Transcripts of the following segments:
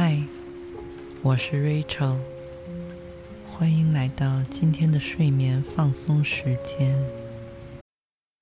嗨，我是 Rachel，欢迎来到今天的睡眠放松时间。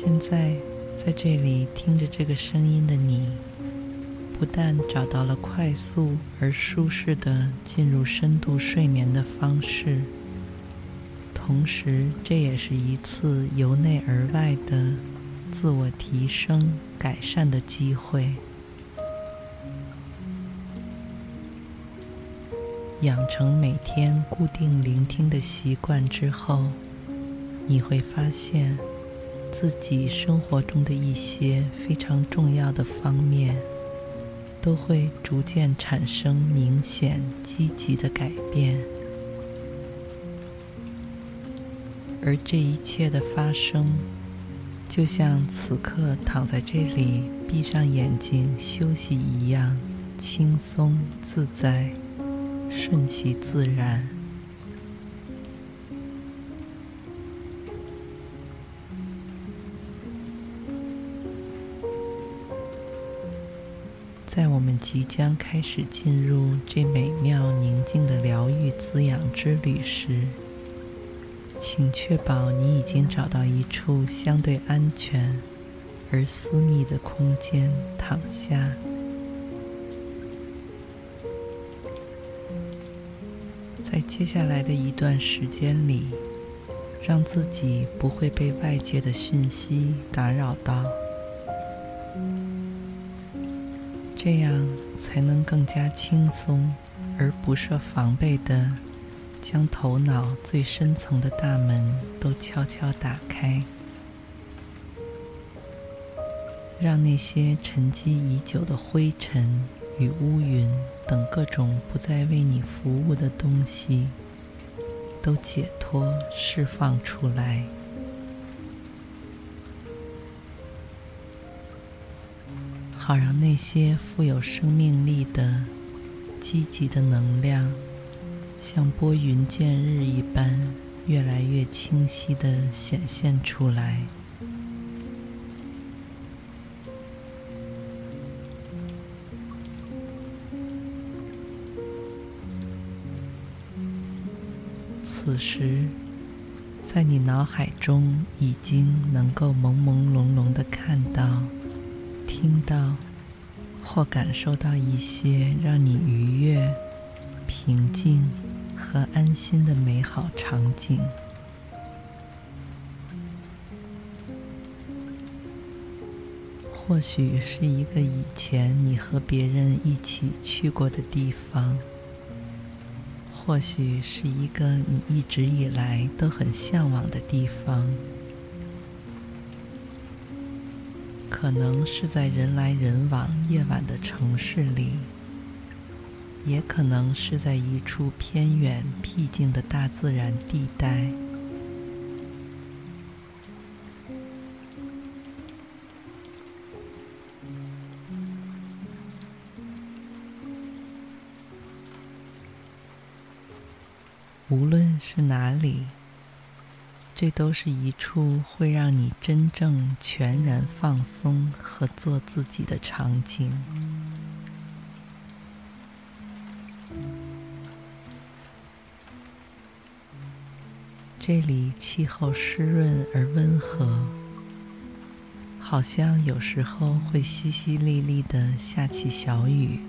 现在，在这里听着这个声音的你，不但找到了快速而舒适的进入深度睡眠的方式，同时这也是一次由内而外的自我提升、改善的机会。养成每天固定聆听的习惯之后，你会发现。自己生活中的一些非常重要的方面，都会逐渐产生明显积极的改变。而这一切的发生，就像此刻躺在这里闭上眼睛休息一样，轻松自在，顺其自然。在我们即将开始进入这美妙宁静的疗愈滋养之旅时，请确保你已经找到一处相对安全而私密的空间躺下。在接下来的一段时间里，让自己不会被外界的讯息打扰到。这样才能更加轻松而不设防备地将头脑最深层的大门都悄悄打开，让那些沉积已久的灰尘与乌云等各种不再为你服务的东西都解脱释放出来。好让那些富有生命力的、积极的能量，像拨云见日一般，越来越清晰的显现出来。此时，在你脑海中已经能够朦朦胧胧的看到。听到或感受到一些让你愉悦、平静和安心的美好场景，或许是一个以前你和别人一起去过的地方，或许是一个你一直以来都很向往的地方。可能是在人来人往夜晚的城市里，也可能是在一处偏远僻静的大自然地带。无论是哪里。这都是一处会让你真正全然放松和做自己的场景。这里气候湿润而温和，好像有时候会淅淅沥沥的下起小雨，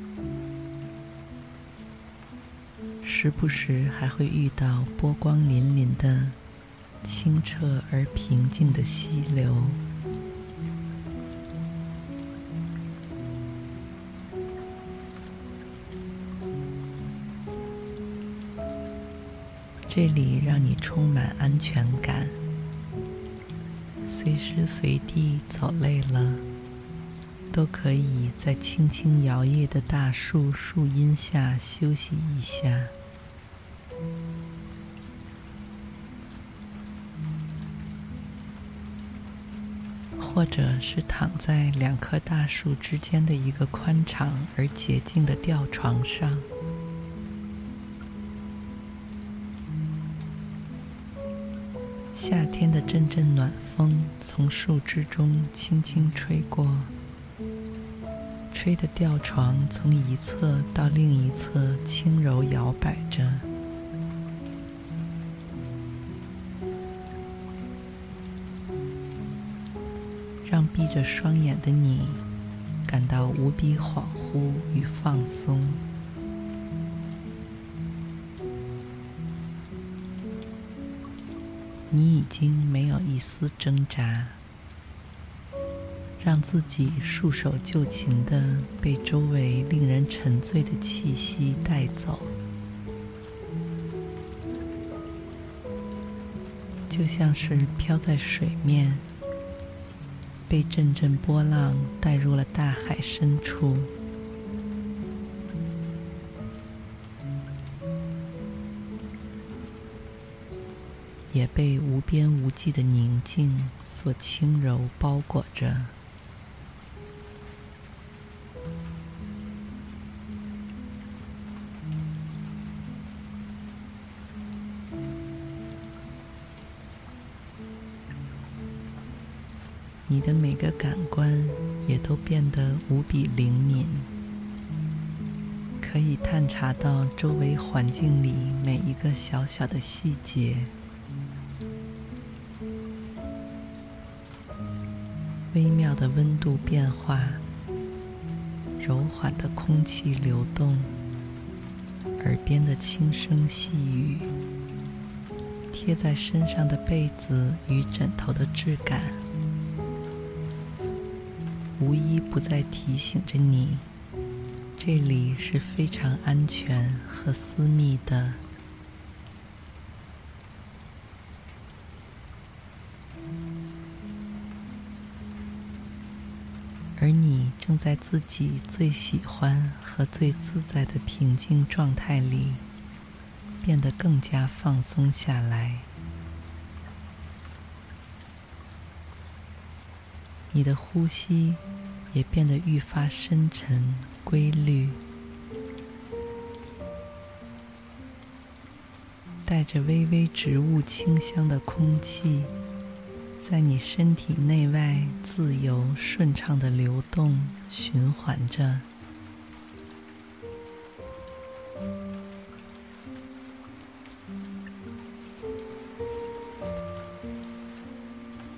时不时还会遇到波光粼粼的。清澈而平静的溪流，这里让你充满安全感。随时随地走累了，都可以在轻轻摇曳的大树树荫下休息一下。或者是躺在两棵大树之间的一个宽敞而洁净的吊床上，夏天的阵阵暖风从树枝中轻轻吹过，吹的吊床从一侧到另一侧轻柔摇摆着。让闭着双眼的你感到无比恍惚与放松。你已经没有一丝挣扎，让自己束手就擒的被周围令人沉醉的气息带走，就像是飘在水面。被阵阵波浪带入了大海深处，也被无边无际的宁静所轻柔包裹着。你的每个感官也都变得无比灵敏，可以探查到周围环境里每一个小小的细节，微妙的温度变化，柔缓的空气流动，耳边的轻声细语，贴在身上的被子与枕头的质感。无一不在提醒着你，这里是非常安全和私密的，而你正在自己最喜欢和最自在的平静状态里，变得更加放松下来。你的呼吸也变得愈发深沉、规律，带着微微植物清香的空气，在你身体内外自由顺畅的流动、循环着。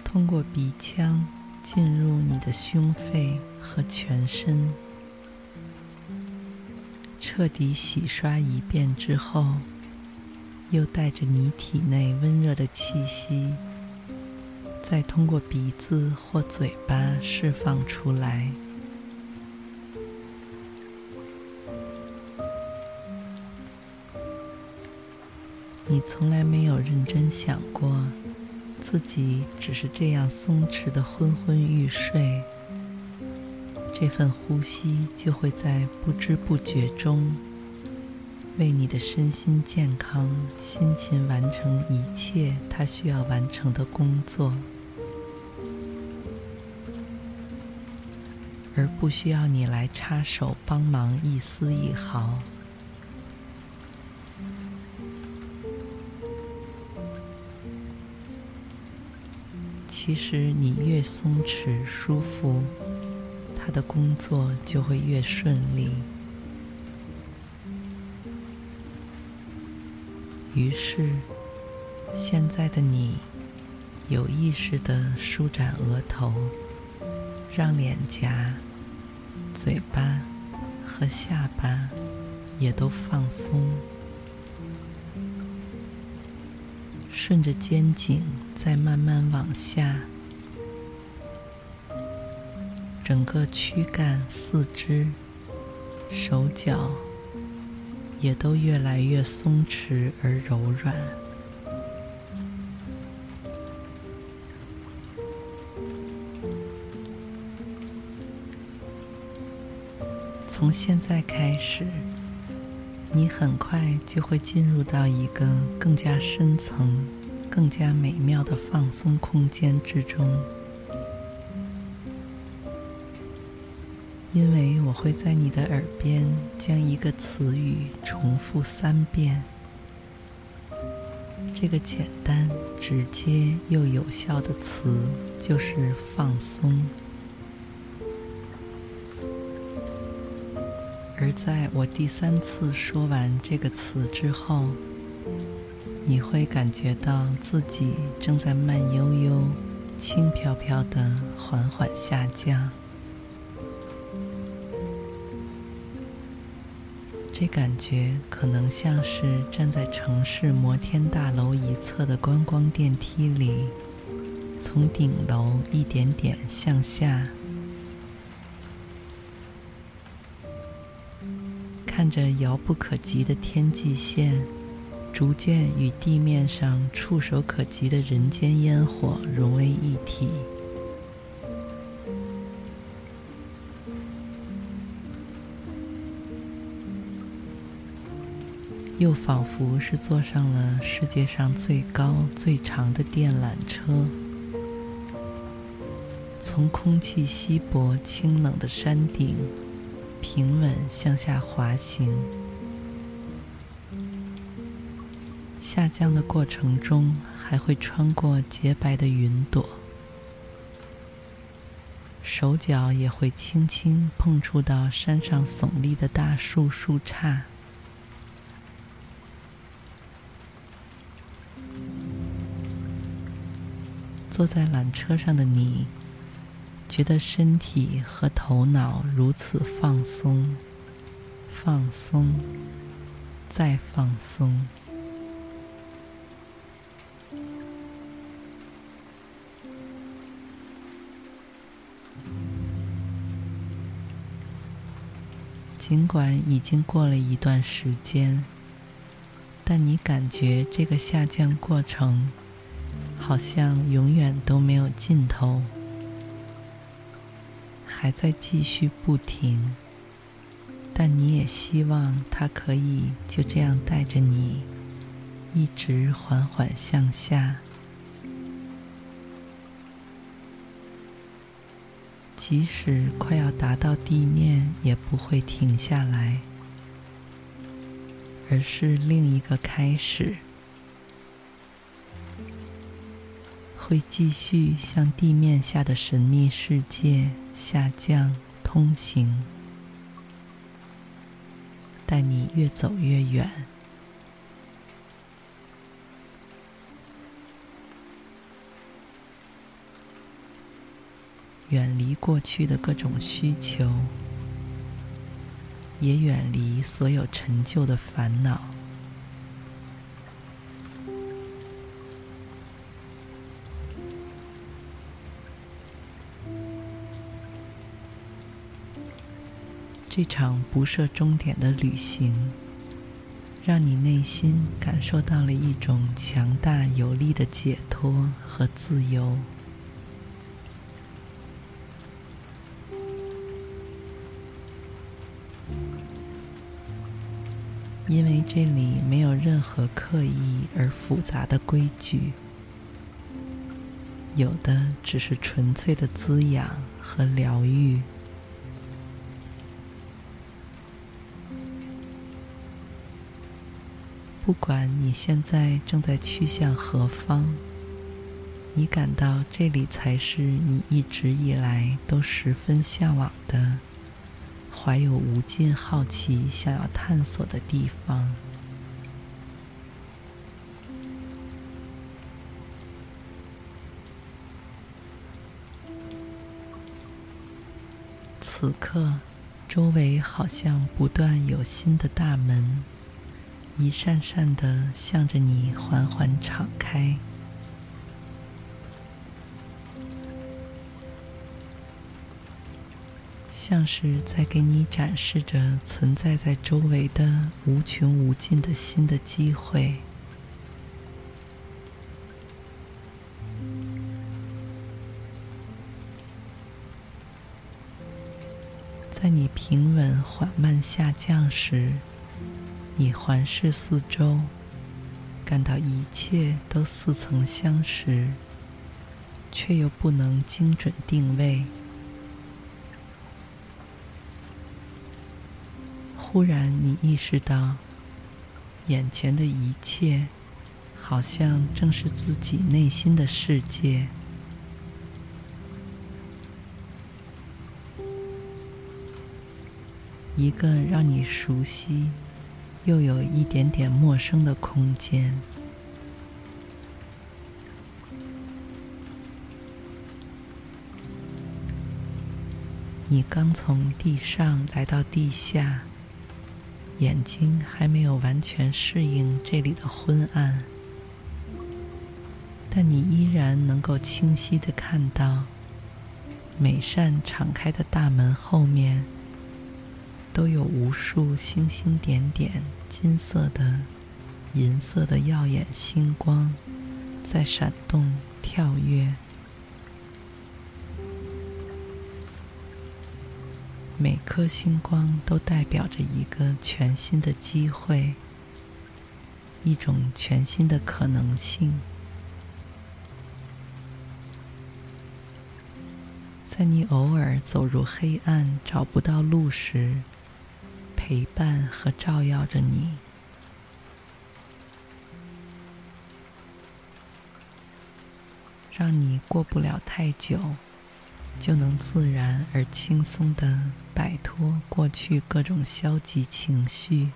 通过鼻腔。进入你的胸肺和全身，彻底洗刷一遍之后，又带着你体内温热的气息，再通过鼻子或嘴巴释放出来。你从来没有认真想过。自己只是这样松弛的昏昏欲睡，这份呼吸就会在不知不觉中，为你的身心健康辛勤完成一切它需要完成的工作，而不需要你来插手帮忙一丝一毫。其实，你越松弛舒服，他的工作就会越顺利。于是，现在的你有意识地舒展额头，让脸颊、嘴巴和下巴也都放松。顺着肩颈，再慢慢往下，整个躯干、四肢、手脚也都越来越松弛而柔软。从现在开始，你很快就会进入到一个更加深层、更加美妙的放松空间之中。因为我会在你的耳边将一个词语重复三遍，这个简单、直接又有效的词就是“放松”。而在我第三次说完这个词之后，你会感觉到自己正在慢悠悠、轻飘飘的缓缓下降。这感觉可能像是站在城市摩天大楼一侧的观光电梯里，从顶楼一点点向下，看着遥不可及的天际线，逐渐与地面上触手可及的人间烟火融为一体。又仿佛是坐上了世界上最高最长的电缆车，从空气稀薄清冷的山顶平稳向下滑行，下降的过程中还会穿过洁白的云朵，手脚也会轻轻碰触到山上耸立的大树树杈。坐在缆车上的你，觉得身体和头脑如此放松，放松，再放松。尽管已经过了一段时间，但你感觉这个下降过程，好像永远都没有尽头，还在继续不停，但你也希望它可以就这样带着你，一直缓缓向下，即使快要达到地面，也不会停下来，而是另一个开始。会继续向地面下的神秘世界下降通行，带你越走越远，远离过去的各种需求，也远离所有陈旧的烦恼。这场不设终点的旅行，让你内心感受到了一种强大有力的解脱和自由，因为这里没有任何刻意而复杂的规矩，有的只是纯粹的滋养和疗愈。不管你现在正在去向何方，你感到这里才是你一直以来都十分向往的、怀有无尽好奇想要探索的地方。此刻，周围好像不断有新的大门。一扇扇的向着你缓缓敞开，像是在给你展示着存在在周围的无穷无尽的新的机会。在你平稳缓慢下降时，你环视四周，感到一切都似曾相识，却又不能精准定位。忽然，你意识到，眼前的一切，好像正是自己内心的世界。一个让你熟悉，又有一点点陌生的空间。你刚从地上来到地下，眼睛还没有完全适应这里的昏暗，但你依然能够清晰地看到，每扇敞开的大门后面。都有无数星星点点、金色的、银色的耀眼星光在闪动、跳跃。每颗星光都代表着一个全新的机会，一种全新的可能性。在你偶尔走入黑暗、找不到路时，陪伴和照耀着你，让你过不了太久，就能自然而轻松地摆脱过去各种消极情绪。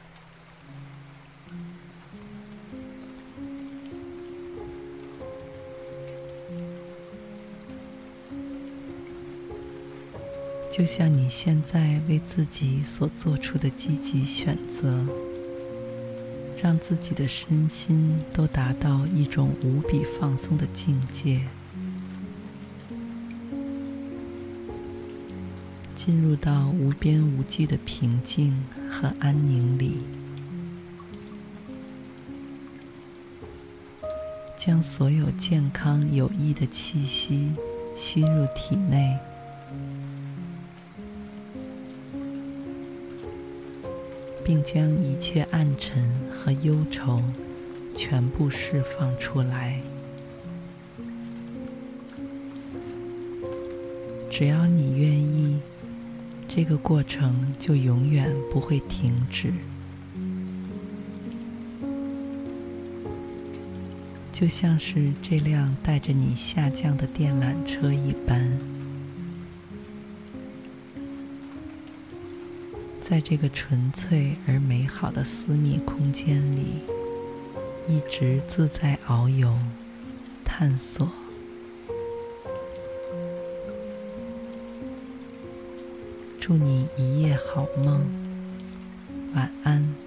就像你现在为自己所做出的积极选择，让自己的身心都达到一种无比放松的境界，进入到无边无际的平静和安宁里，将所有健康有益的气息吸入体内。并将一切暗沉和忧愁全部释放出来。只要你愿意，这个过程就永远不会停止。就像是这辆带着你下降的电缆车一般。在这个纯粹而美好的私密空间里，一直自在遨游、探索。祝你一夜好梦，晚安。